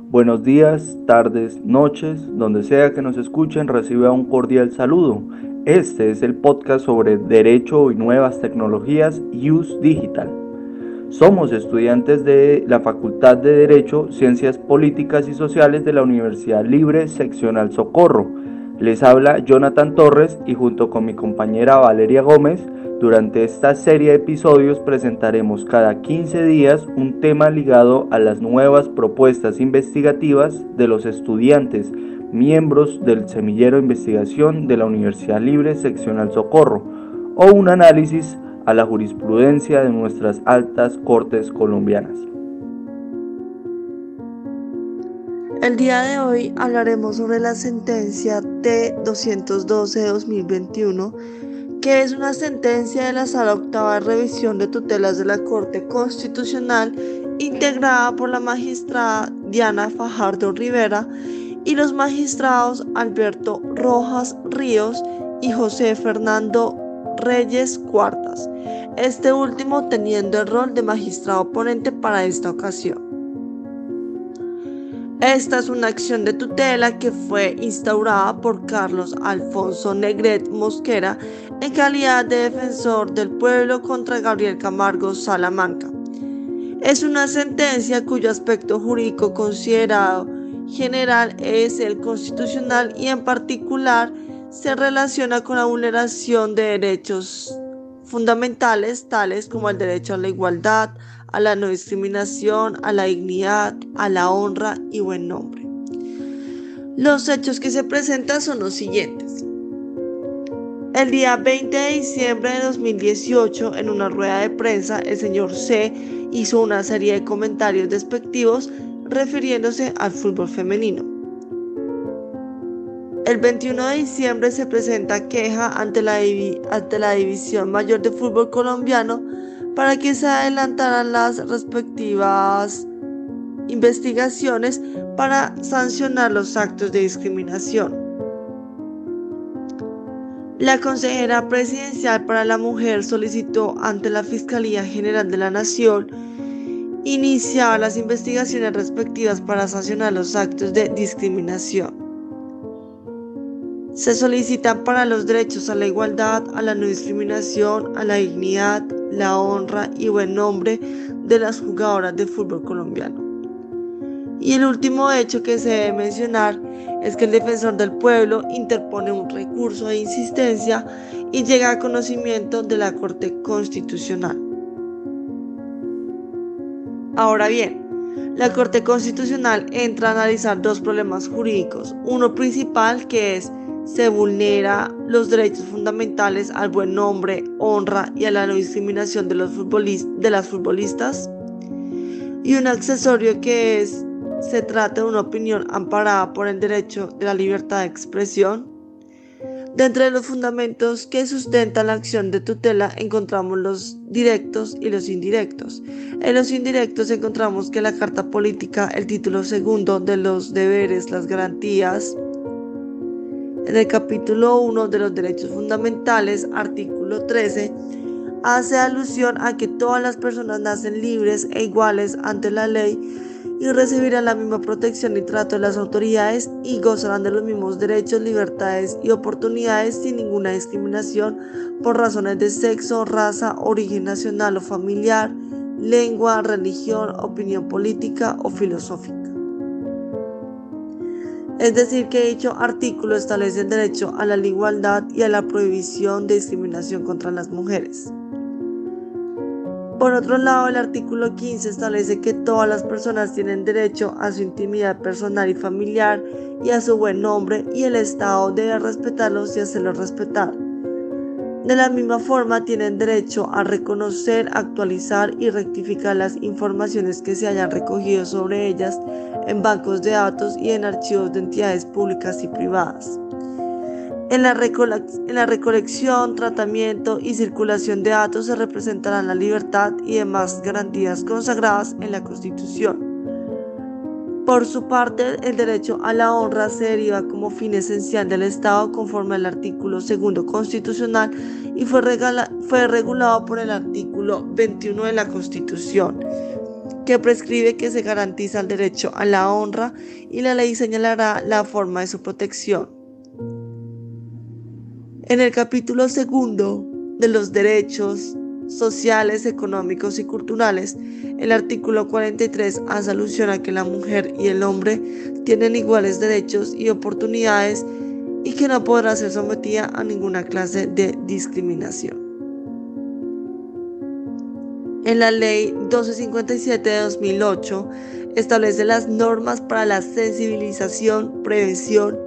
Buenos días, tardes, noches, donde sea que nos escuchen, reciba un cordial saludo. Este es el podcast sobre Derecho y Nuevas Tecnologías Use Digital. Somos estudiantes de la Facultad de Derecho, Ciencias Políticas y Sociales de la Universidad Libre Seccional Socorro. Les habla Jonathan Torres y junto con mi compañera Valeria Gómez durante esta serie de episodios presentaremos cada 15 días un tema ligado a las nuevas propuestas investigativas de los estudiantes, miembros del semillero de investigación de la Universidad Libre Seccional Socorro, o un análisis a la jurisprudencia de nuestras altas cortes colombianas. El día de hoy hablaremos sobre la sentencia T-212-2021 que es una sentencia de la Sala Octava Revisión de Tutelas de la Corte Constitucional integrada por la magistrada Diana Fajardo Rivera y los magistrados Alberto Rojas Ríos y José Fernando Reyes Cuartas, este último teniendo el rol de magistrado ponente para esta ocasión. Esta es una acción de tutela que fue instaurada por Carlos Alfonso Negret Mosquera en calidad de defensor del pueblo contra Gabriel Camargo Salamanca. Es una sentencia cuyo aspecto jurídico considerado general es el constitucional y en particular se relaciona con la vulneración de derechos fundamentales tales como el derecho a la igualdad, a la no discriminación, a la dignidad, a la honra y buen nombre. Los hechos que se presentan son los siguientes. El día 20 de diciembre de 2018, en una rueda de prensa, el señor C hizo una serie de comentarios despectivos refiriéndose al fútbol femenino. El 21 de diciembre se presenta queja ante la, ante la División Mayor de Fútbol Colombiano para que se adelantaran las respectivas investigaciones para sancionar los actos de discriminación. La consejera presidencial para la mujer solicitó ante la Fiscalía General de la Nación iniciar las investigaciones respectivas para sancionar los actos de discriminación. Se solicitan para los derechos a la igualdad, a la no discriminación, a la dignidad, la honra y buen nombre de las jugadoras de fútbol colombiano. Y el último hecho que se debe mencionar es que el defensor del pueblo interpone un recurso de insistencia y llega a conocimiento de la Corte Constitucional. Ahora bien, la Corte Constitucional entra a analizar dos problemas jurídicos. Uno principal que es se vulnera los derechos fundamentales al buen nombre, honra y a la no discriminación de, los de las futbolistas. Y un accesorio que es, se trata de una opinión amparada por el derecho de la libertad de expresión. De los fundamentos que sustentan la acción de tutela encontramos los directos y los indirectos. En los indirectos encontramos que la Carta Política, el título segundo de los deberes, las garantías, en el capítulo 1 de los derechos fundamentales, artículo 13, hace alusión a que todas las personas nacen libres e iguales ante la ley y recibirán la misma protección y trato de las autoridades y gozarán de los mismos derechos, libertades y oportunidades sin ninguna discriminación por razones de sexo, raza, origen nacional o familiar, lengua, religión, opinión política o filosófica. Es decir, que dicho artículo establece el derecho a la igualdad y a la prohibición de discriminación contra las mujeres. Por otro lado, el artículo 15 establece que todas las personas tienen derecho a su intimidad personal y familiar y a su buen nombre y el Estado debe respetarlos y hacerlos respetar. De la misma forma, tienen derecho a reconocer, actualizar y rectificar las informaciones que se hayan recogido sobre ellas en bancos de datos y en archivos de entidades públicas y privadas. En la, recolección, tratamiento y circulación de datos se representarán la libertad y demás garantías consagradas en la Constitución. Por su parte, el derecho a la honra se deriva como fin esencial del Estado conforme al artículo segundo constitucional y fue, regulado por el artículo 21 de la Constitución que prescribe que se garantiza el derecho a la honra y la ley señalará la forma de su protección. En el capítulo segundo de los derechos sociales, económicos y culturales, el artículo 43 hace alusión a que la mujer y el hombre tienen iguales derechos y oportunidades y que no podrá ser sometida a ninguna clase de discriminación. En la ley 1257 de 2008 establece las normas para la sensibilización, prevención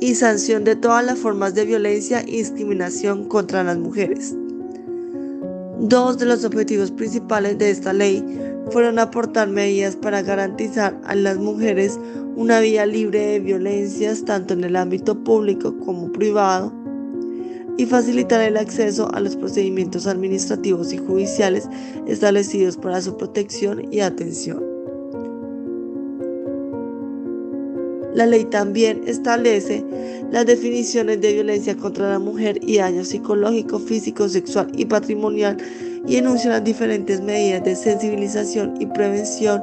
y sanción de todas las formas de violencia y discriminación contra las mujeres. Dos de los objetivos principales de esta ley fueron aportar medidas para garantizar a las mujeres una vía libre de violencias tanto en el ámbito público como privado y facilitar el acceso a los procedimientos administrativos y judiciales establecidos para su protección y atención. La ley también establece las definiciones de violencia contra la mujer y daño psicológico, físico, sexual y patrimonial y enuncia las diferentes medidas de sensibilización y prevención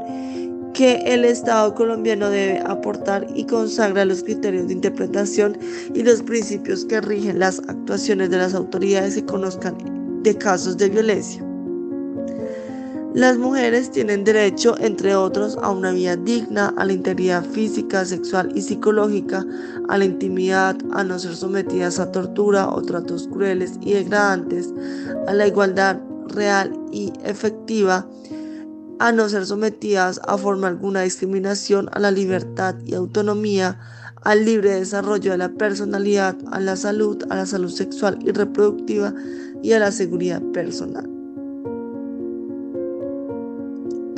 que el Estado colombiano debe aportar y consagra los criterios de interpretación y los principios que rigen las actuaciones de las autoridades que conozcan de casos de violencia. Las mujeres tienen derecho, entre otros, a una vida digna, a la integridad física, sexual y psicológica, a la intimidad, a no ser sometidas a tortura o tratos crueles y degradantes, a la igualdad real y efectiva, a no ser sometidas a forma alguna discriminación, a la libertad y autonomía, al libre desarrollo de la personalidad, a la salud, a la salud sexual y reproductiva y a la seguridad personal.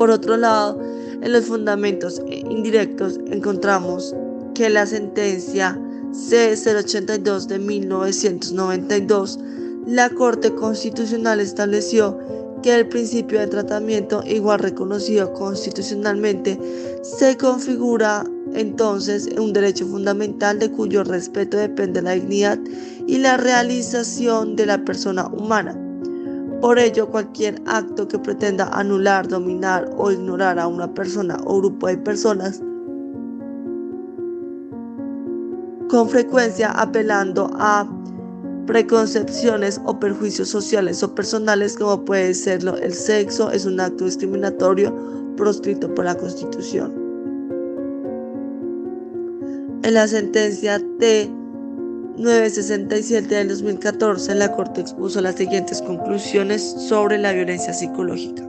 Por otro lado, en los fundamentos indirectos encontramos que la sentencia C082 de 1992, la Corte Constitucional estableció que el principio de tratamiento igual reconocido constitucionalmente se configura entonces un derecho fundamental de cuyo respeto depende la dignidad y la realización de la persona humana. Por ello, cualquier acto que pretenda anular, dominar o ignorar a una persona o grupo de personas, con frecuencia apelando a preconcepciones o perjuicios sociales o personales como puede serlo el sexo, es un acto discriminatorio proscrito por la Constitución. En la sentencia T 967 del 2014, la Corte expuso las siguientes conclusiones sobre la violencia psicológica.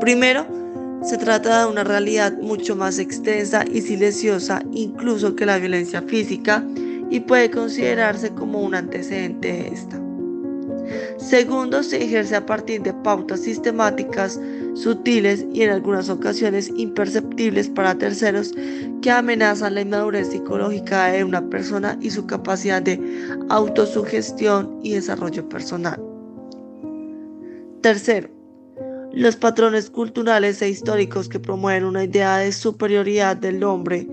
Primero, se trata de una realidad mucho más extensa y silenciosa incluso que la violencia física y puede considerarse como un antecedente de esta. Segundo, se ejerce a partir de pautas sistemáticas, sutiles y en algunas ocasiones imperceptibles para terceros que amenazan la inmadurez psicológica de una persona y su capacidad de autosugestión y desarrollo personal. Tercero, los patrones culturales e históricos que promueven una idea de superioridad del hombre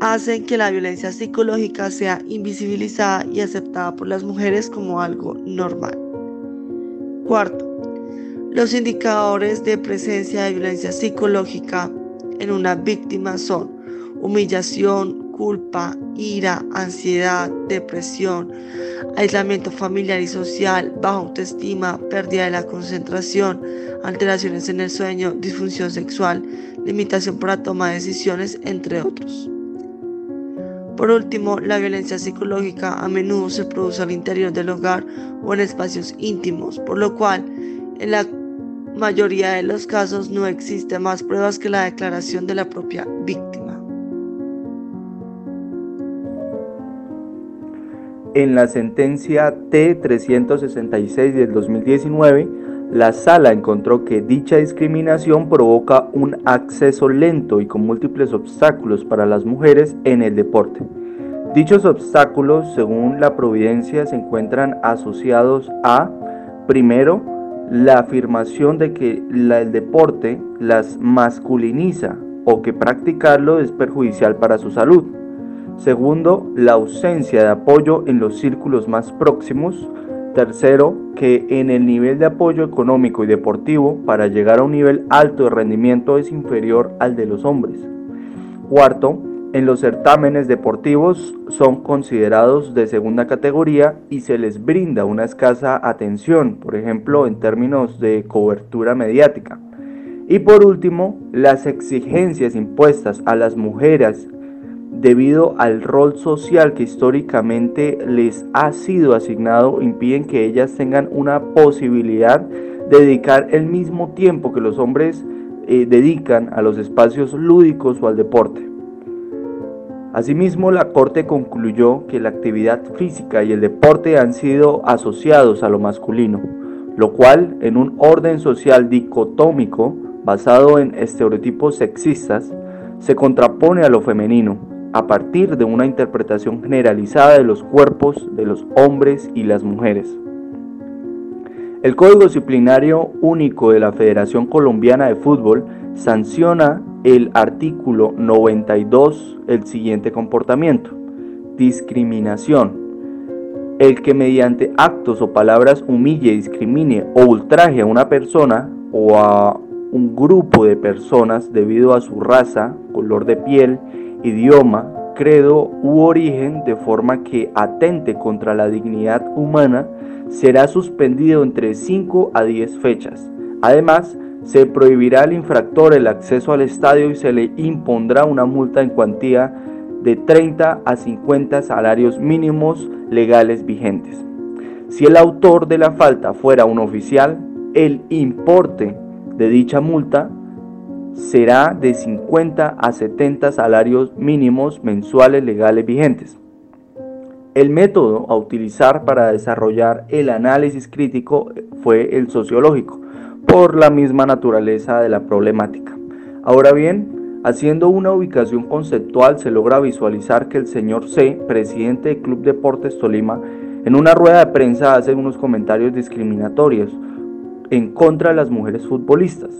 hacen que la violencia psicológica sea invisibilizada y aceptada por las mujeres como algo normal. Cuarto, los indicadores de presencia de violencia psicológica en una víctima son humillación, culpa, ira, ansiedad, depresión, aislamiento familiar y social, baja autoestima, pérdida de la concentración, alteraciones en el sueño, disfunción sexual, limitación para toma de decisiones, entre otros. Por último, la violencia psicológica a menudo se produce al interior del hogar o en espacios íntimos, por lo cual en la mayoría de los casos no existe más pruebas que la declaración de la propia víctima. En la sentencia T-366 del 2019, la sala encontró que dicha discriminación provoca un acceso lento y con múltiples obstáculos para las mujeres en el deporte. Dichos obstáculos, según la providencia, se encuentran asociados a, primero, la afirmación de que el deporte las masculiniza o que practicarlo es perjudicial para su salud. Segundo, la ausencia de apoyo en los círculos más próximos Tercero, que en el nivel de apoyo económico y deportivo para llegar a un nivel alto de rendimiento es inferior al de los hombres. Cuarto, en los certámenes deportivos son considerados de segunda categoría y se les brinda una escasa atención, por ejemplo en términos de cobertura mediática. Y por último, las exigencias impuestas a las mujeres debido al rol social que históricamente les ha sido asignado impiden que ellas tengan una posibilidad de dedicar el mismo tiempo que los hombres eh, dedican a los espacios lúdicos o al deporte. Asimismo, la Corte concluyó que la actividad física y el deporte han sido asociados a lo masculino, lo cual, en un orden social dicotómico basado en estereotipos sexistas, se contrapone a lo femenino, a partir de una interpretación generalizada de los cuerpos de los hombres y las mujeres. El Código Disciplinario Único de la Federación Colombiana de Fútbol sanciona el artículo 92 el siguiente comportamiento. Discriminación. El que mediante actos o palabras humille, discrimine o ultraje a una persona o a un grupo de personas debido a su raza, color de piel, idioma, credo u origen de forma que atente contra la dignidad humana, será suspendido entre 5 a 10 fechas. Además, se prohibirá al infractor el acceso al estadio y se le impondrá una multa en cuantía de 30 a 50 salarios mínimos legales vigentes. Si el autor de la falta fuera un oficial, el importe de dicha multa será de 50 a 70 salarios mínimos mensuales legales vigentes. El método a utilizar para desarrollar el análisis crítico fue el sociológico, por la misma naturaleza de la problemática. Ahora bien, haciendo una ubicación conceptual se logra visualizar que el señor C, presidente del Club Deportes Tolima, en una rueda de prensa hace unos comentarios discriminatorios en contra de las mujeres futbolistas.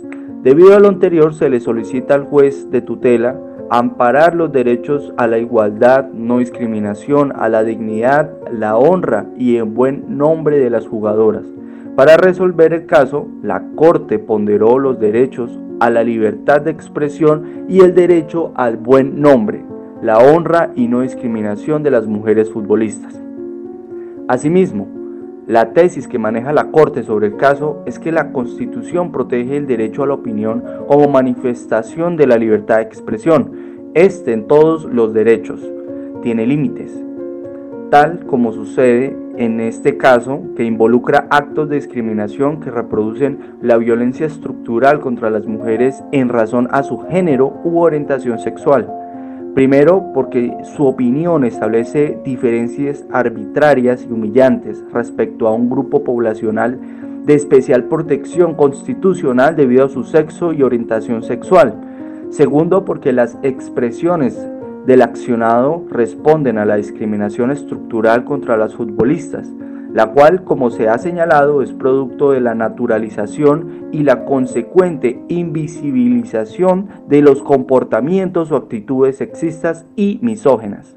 Debido a lo anterior, se le solicita al juez de tutela amparar los derechos a la igualdad, no discriminación, a la dignidad, la honra y en buen nombre de las jugadoras para resolver el caso, la Corte ponderó los derechos a la libertad de expresión y el derecho al buen nombre, la honra y no discriminación de las mujeres futbolistas. Asimismo, la tesis que maneja la Corte sobre el caso es que la Constitución protege el derecho a la opinión como manifestación de la libertad de expresión. Este en todos los derechos tiene límites, tal como sucede en este caso que involucra actos de discriminación que reproducen la violencia estructural contra las mujeres en razón a su género u orientación sexual. Primero, porque su opinión establece diferencias arbitrarias y humillantes respecto a un grupo poblacional de especial protección constitucional debido a su sexo y orientación sexual. Segundo, porque las expresiones del accionado responden a la discriminación estructural contra las futbolistas, la cual, como se ha señalado, es producto de la naturalización y la consecuente invisibilización de los comportamientos o actitudes sexistas y misógenas.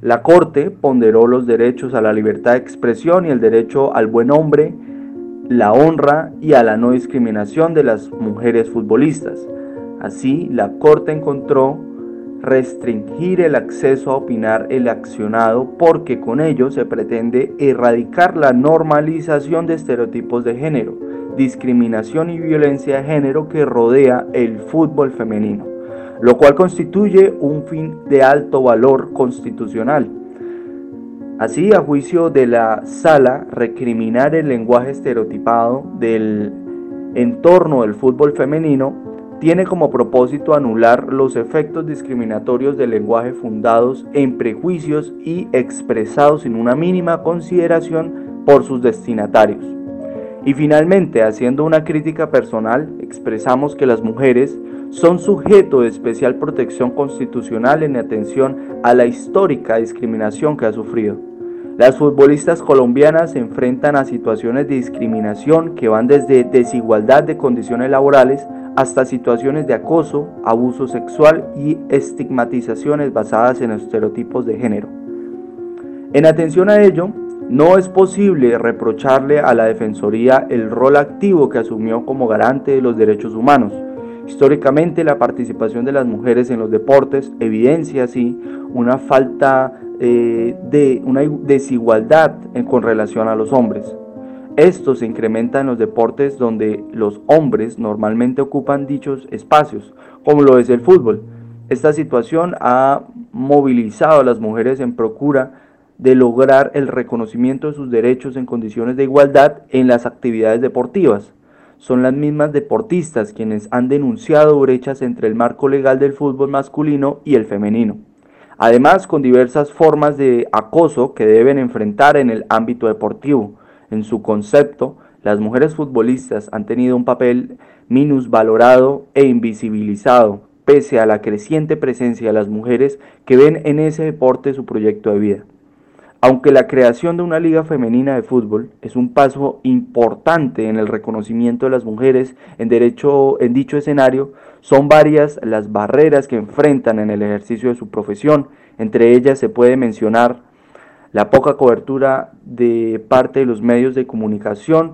La Corte ponderó los derechos a la libertad de expresión y el derecho al buen hombre, la honra y a la no discriminación de las mujeres futbolistas. Así, la Corte encontró restringir el acceso a opinar el accionado porque con ello se pretende erradicar la normalización de estereotipos de género, discriminación y violencia de género que rodea el fútbol femenino, lo cual constituye un fin de alto valor constitucional. Así, a juicio de la sala, recriminar el lenguaje estereotipado del entorno del fútbol femenino tiene como propósito anular los efectos discriminatorios del lenguaje fundados en prejuicios y expresados sin una mínima consideración por sus destinatarios. Y finalmente, haciendo una crítica personal, expresamos que las mujeres son sujeto de especial protección constitucional en atención a la histórica discriminación que ha sufrido. Las futbolistas colombianas se enfrentan a situaciones de discriminación que van desde desigualdad de condiciones laborales hasta situaciones de acoso, abuso sexual y estigmatizaciones basadas en estereotipos de género. En atención a ello, No es posible reprocharle a la Defensoría el rol activo que asumió como garante de los derechos humanos. Históricamente la participación de las mujeres en los deportes evidencia así una falta eh, de una desigualdad con relación a los hombres. Esto se incrementa en los deportes donde los hombres normalmente ocupan dichos espacios, como lo es el fútbol. Esta situación ha movilizado a las mujeres en procura de lograr el reconocimiento de sus derechos en condiciones de igualdad en las actividades deportivas. Son las mismas deportistas quienes han denunciado brechas entre el marco legal del fútbol masculino y el femenino. Además, con diversas formas de acoso que deben enfrentar en el ámbito deportivo. En su concepto, las mujeres futbolistas han tenido un papel minusvalorado e invisibilizado, pese a la creciente presencia de las mujeres que ven en ese deporte su proyecto de vida. Aunque la creación de una liga femenina de fútbol es un paso importante en el reconocimiento de las mujeres en, dicho escenario, son varias las barreras que enfrentan en el ejercicio de su profesión. Entre ellas se puede mencionar la poca cobertura de parte de los medios de comunicación,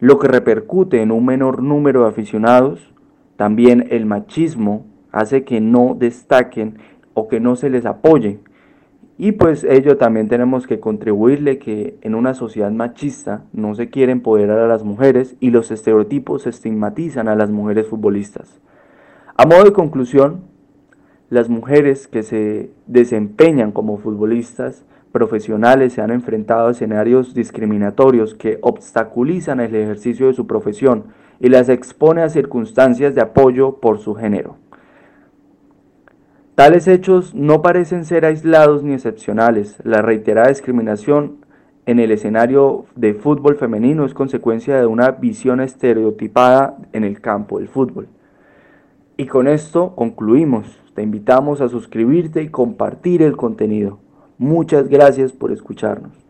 lo que repercute en un menor número de aficionados. También el machismo hace que no destaquen o que no se les apoye y pues ello también tenemos que contribuirle que en una sociedad machista no se quiere empoderar a las mujeres y los estereotipos estigmatizan a las mujeres futbolistas. A modo de conclusión, las mujeres que se desempeñan como futbolistas profesionales se han enfrentado a escenarios discriminatorios que obstaculizan el ejercicio de su profesión y las expone a circunstancias de apoyo por su género. Tales hechos no parecen ser aislados ni excepcionales. La reiterada discriminación en el escenario de fútbol femenino es consecuencia de una visión estereotipada en el campo del fútbol. Y con esto concluimos. Te invitamos a suscribirte y compartir el contenido. Muchas gracias por escucharnos.